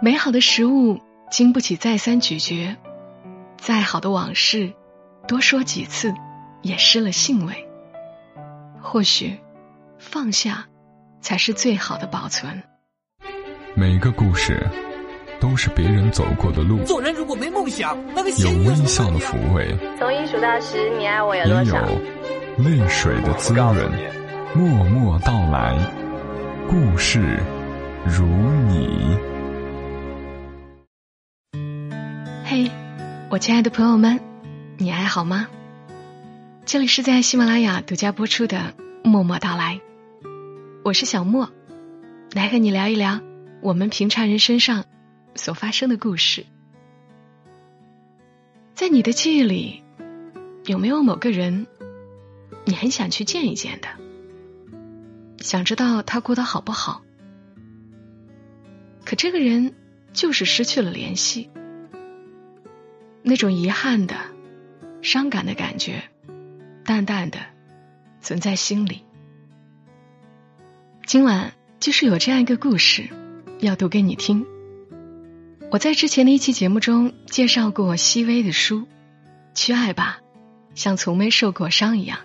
美好的食物经不起再三咀嚼，再好的往事，多说几次也失了兴味。或许，放下才是最好的保存。每个故事都是别人走过的路，做人如果没梦想，那个有微笑的抚慰，从一数到十，你爱我有也多少？有泪水的滋润。默默到来，故事如你。亲爱的朋友们，你还好吗？这里是在喜马拉雅独家播出的《默默到来》，我是小莫，来和你聊一聊我们平常人身上所发生的故事。在你的记忆里，有没有某个人，你很想去见一见的？想知道他过得好不好？可这个人就是失去了联系。那种遗憾的、伤感的感觉，淡淡的存在心里。今晚就是有这样一个故事，要读给你听。我在之前的一期节目中介绍过奚薇的书《去爱吧，像从没受过伤一样》。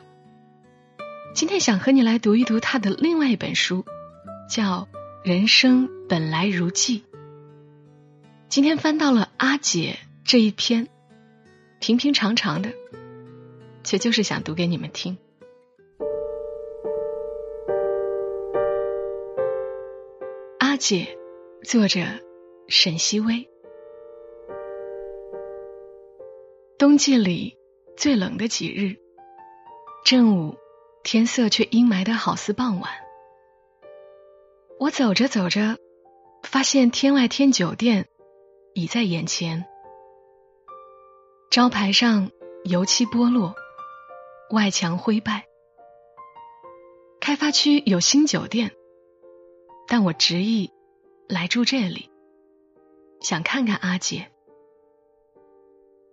今天想和你来读一读他的另外一本书，叫《人生本来如寄》。今天翻到了阿姐这一篇，平平常常的，却就是想读给你们听。阿姐，作者沈西薇。冬季里最冷的几日，正午，天色却阴霾的好似傍晚。我走着走着，发现天外天酒店已在眼前。招牌上油漆剥落，外墙灰败。开发区有新酒店，但我执意来住这里，想看看阿姐。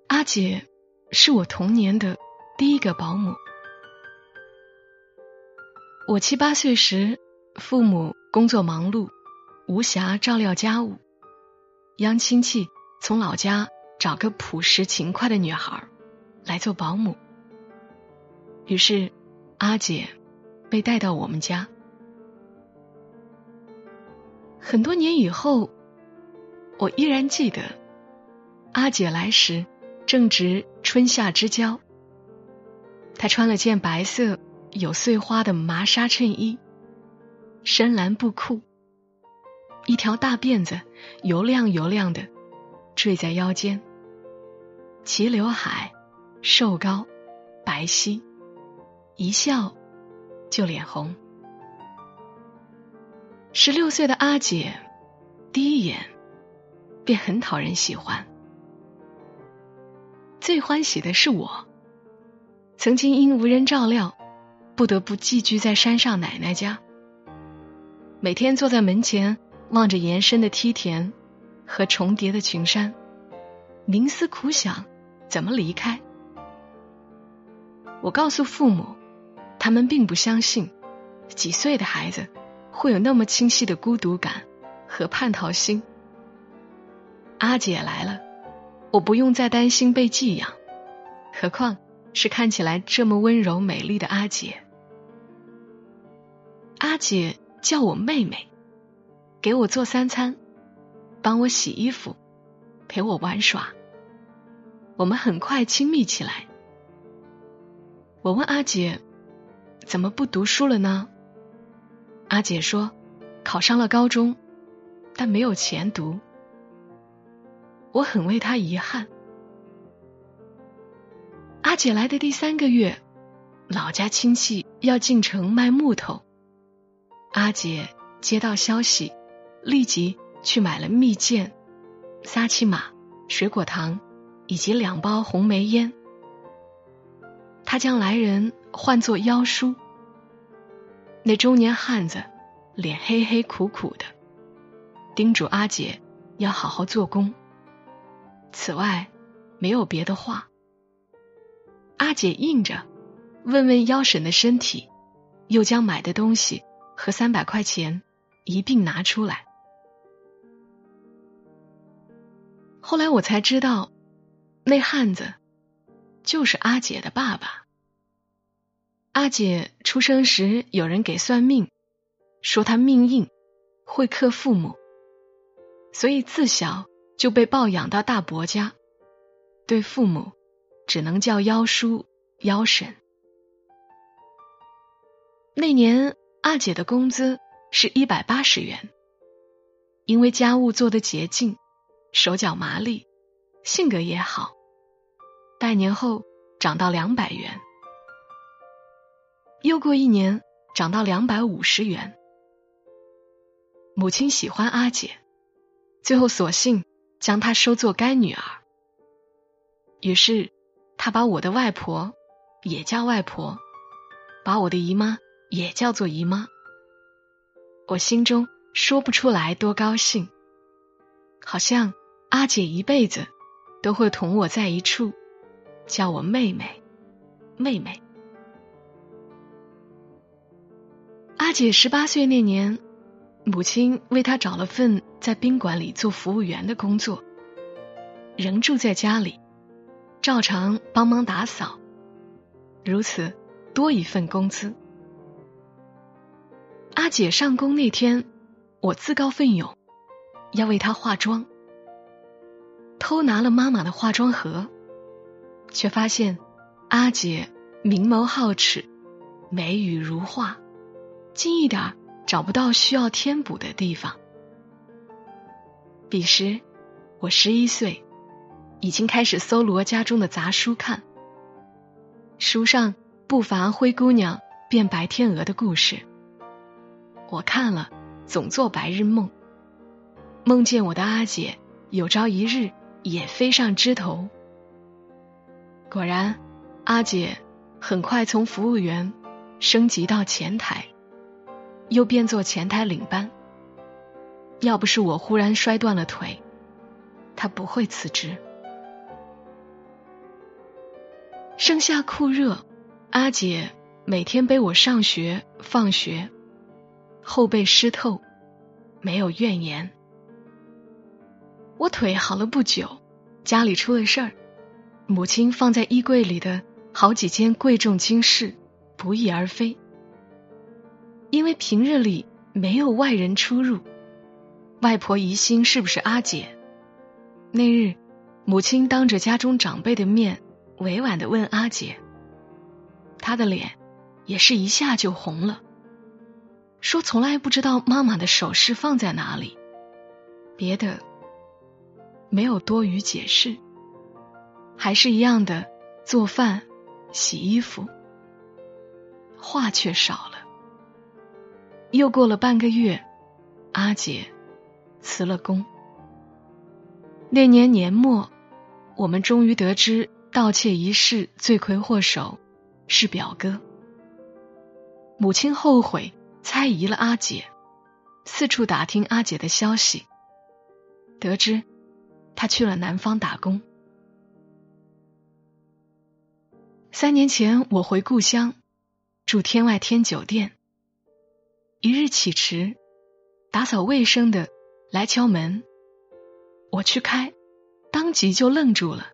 阿姐是我童年的第一个保姆。我七八岁时，父母工作忙碌，无暇照料家务，央亲戚从老家。找个朴实勤快的女孩来做保姆。于是，阿姐被带到我们家。很多年以后，我依然记得，阿姐来时正值春夏之交。她穿了件白色有碎花的麻纱衬衣，深蓝布裤，一条大辫子油亮油亮的坠在腰间。齐刘海，瘦高，白皙，一笑就脸红。十六岁的阿姐，第一眼便很讨人喜欢。最欢喜的是我，曾经因无人照料，不得不寄居在山上奶奶家。每天坐在门前，望着延伸的梯田和重叠的群山，冥思苦想。怎么离开？我告诉父母，他们并不相信，几岁的孩子会有那么清晰的孤独感和叛逃心。阿姐来了，我不用再担心被寄养，何况是看起来这么温柔美丽的阿姐。阿姐叫我妹妹，给我做三餐，帮我洗衣服，陪我玩耍。我们很快亲密起来。我问阿姐：“怎么不读书了呢？”阿姐说：“考上了高中，但没有钱读。”我很为她遗憾。阿姐来的第三个月，老家亲戚要进城卖木头，阿姐接到消息，立即去买了蜜饯、撒琪玛、水果糖。以及两包红梅烟，他将来人唤作妖叔。那中年汉子脸黑黑苦苦的，叮嘱阿姐要好好做工。此外，没有别的话。阿姐应着，问问妖婶的身体，又将买的东西和三百块钱一并拿出来。后来我才知道，那汉子就是阿姐的爸爸。阿姐出生时有人给算命，说她命硬，会克父母，所以自小就被抱养到大伯家，对父母只能叫幺叔、幺婶。那年阿姐的工资是一百八十元，因为家务做得洁净，手脚麻利，性格也好，半年后涨到两百元。又过一年，涨到两百五十元。母亲喜欢阿姐，最后索性将她收作干女儿。于是，她把我的外婆也叫外婆，把我的姨妈也叫做姨妈。我心中说不出来多高兴，好像阿姐一辈子都会同我在一处，叫我妹妹，妹妹。阿姐十八岁那年，母亲为她找了份在宾馆里做服务员的工作，仍住在家里，照常帮忙打扫，如此多一份工资。阿姐上工那天，我自告奋勇要为她化妆，偷拿了妈妈的化妆盒，却发现阿姐明眸皓齿，眉宇如画。近一点找不到需要添补的地方。彼时我十一岁，已经开始搜罗家中的杂书看。书上不乏灰姑娘变白天鹅的故事。我看了，总做白日梦，梦见我的阿姐有朝一日也飞上枝头。果然，阿姐很快从服务员升级到前台。又变做前台领班。要不是我忽然摔断了腿，她不会辞职。盛夏酷热，阿姐每天背我上学放学，后背湿透，没有怨言。我腿好了不久，家里出了事儿，母亲放在衣柜里的好几件贵重金饰不翼而飞。因为平日里没有外人出入，外婆疑心是不是阿姐。那日，母亲当着家中长辈的面，委婉的问阿姐，她的脸也是一下就红了，说从来不知道妈妈的首饰放在哪里，别的没有多余解释，还是一样的做饭、洗衣服，话却少了。又过了半个月，阿姐辞了工。那年年末，我们终于得知盗窃一事罪魁祸首是表哥。母亲后悔猜疑了阿姐，四处打听阿姐的消息，得知他去了南方打工。三年前，我回故乡，住天外天酒店。一日起迟，打扫卫生的来敲门，我去开，当即就愣住了。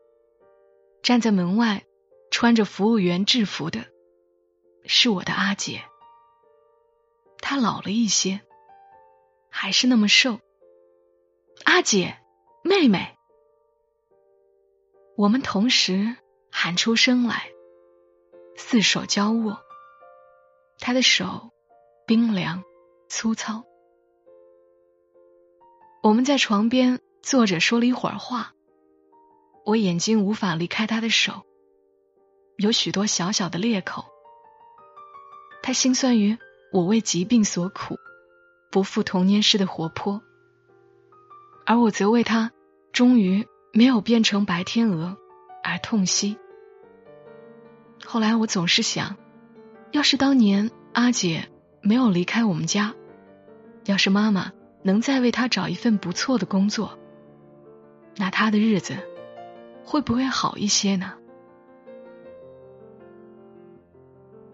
站在门外，穿着服务员制服的，是我的阿姐。她老了一些，还是那么瘦。阿姐，妹妹，我们同时喊出声来，四手交握，他的手。冰凉，粗糙。我们在床边坐着说了一会儿话，我眼睛无法离开他的手，有许多小小的裂口。他心酸于我为疾病所苦，不复童年时的活泼，而我则为他终于没有变成白天鹅而痛惜。后来我总是想，要是当年阿姐。没有离开我们家。要是妈妈能再为她找一份不错的工作，那他的日子会不会好一些呢？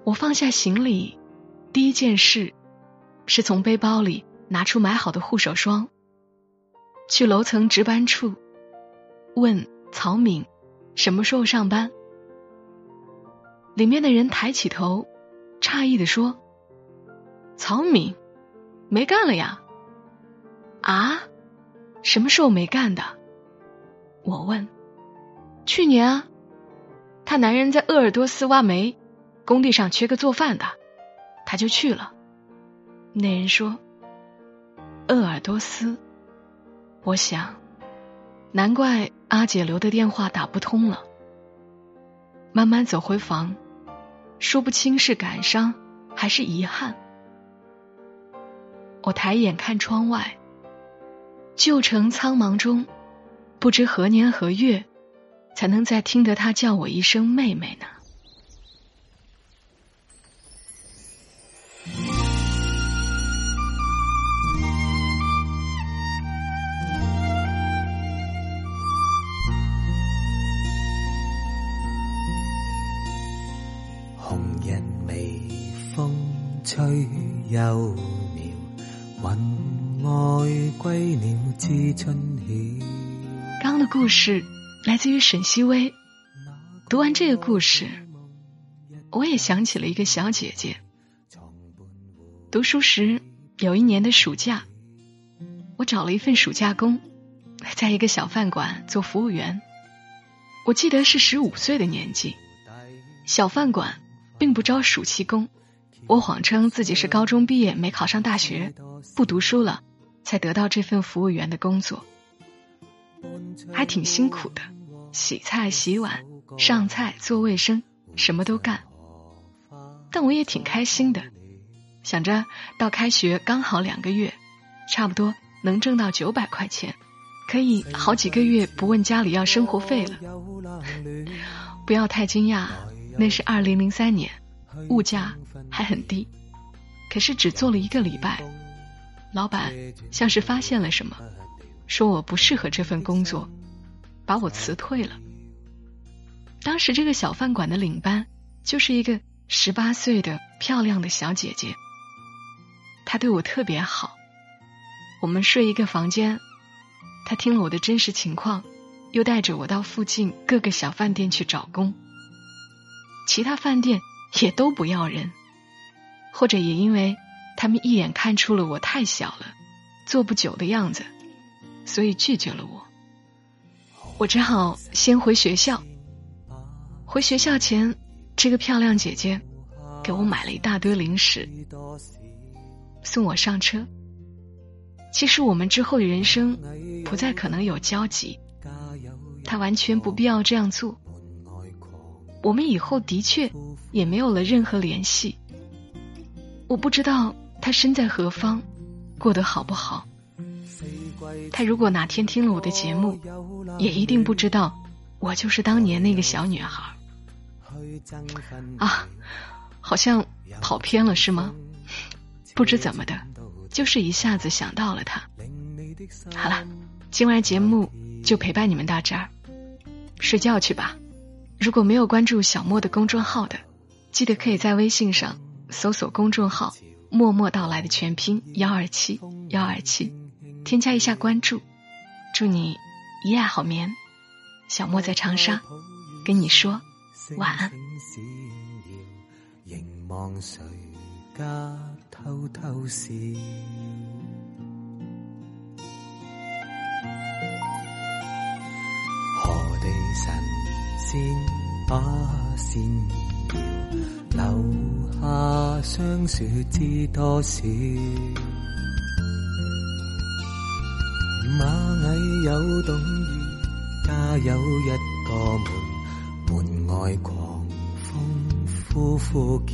我放下行李，第一件事是从背包里拿出买好的护手霜，去楼层值班处问曹敏什么时候上班。里面的人抬起头，诧异的说：“曹敏，没干了呀？啊，什么时候没干的？”我问：“去年啊，他男人在鄂尔多斯挖煤，工地上缺个做饭的，他就去了。”那人说：“鄂尔多斯。”我想，难怪阿姐留的电话打不通了。慢慢走回房，说不清是感伤还是遗憾。我抬眼看窗外，旧城苍茫中，不知何年何月，才能再听得她叫我一声妹妹呢？幼苗，云外归鸟知春。刚刚的故事来自于沈西薇。读完这个故事，我也想起了一个小姐姐。读书时有一年的暑假，我找了一份暑假工，在一个小饭馆做服务员。我记得是十五岁的年纪，小饭馆并不招暑期工。我谎称自己是高中毕业没考上大学，不读书了，才得到这份服务员的工作，还挺辛苦的，洗菜、洗碗、上菜、做卫生，什么都干。但我也挺开心的，想着到开学刚好两个月，差不多能挣到九百块钱，可以好几个月不问家里要生活费了。不要太惊讶，那是二零零三年。物价还很低，可是只做了一个礼拜，老板像是发现了什么，说我不适合这份工作，把我辞退了。当时这个小饭馆的领班就是一个十八岁的漂亮的小姐姐，她对我特别好，我们睡一个房间，她听了我的真实情况，又带着我到附近各个小饭店去找工，其他饭店。也都不要人，或者也因为他们一眼看出了我太小了，做不久的样子，所以拒绝了我。我只好先回学校。回学校前，这个漂亮姐姐给我买了一大堆零食，送我上车。其实我们之后的人生不再可能有交集，她完全不必要这样做。我们以后的确也没有了任何联系。我不知道他身在何方，过得好不好。他如果哪天听了我的节目，也一定不知道我就是当年那个小女孩。啊，好像跑偏了是吗？不知怎么的，就是一下子想到了他。好了，今晚节目就陪伴你们到这儿，睡觉去吧。如果没有关注小莫的公众号的，记得可以在微信上搜索公众号“默默到来”的全拼幺二七幺二七，添加一下关注。祝你一夜好眠，小莫在长沙跟你说晚安。先把线摇，留下霜雪知多少？蚂蚁有洞穴，家有一个门，门外狂风呼呼叫。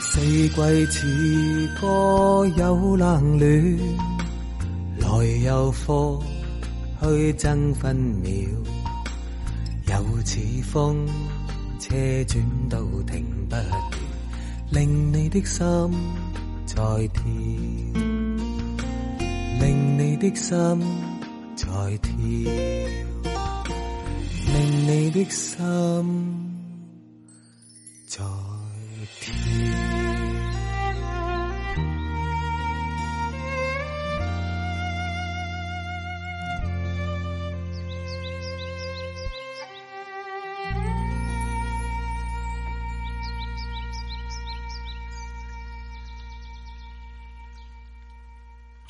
四季似歌有冷暖。来又复去争分秒，又似风车转都停不了，令你的心在跳，令你的心在跳，令你的心在跳。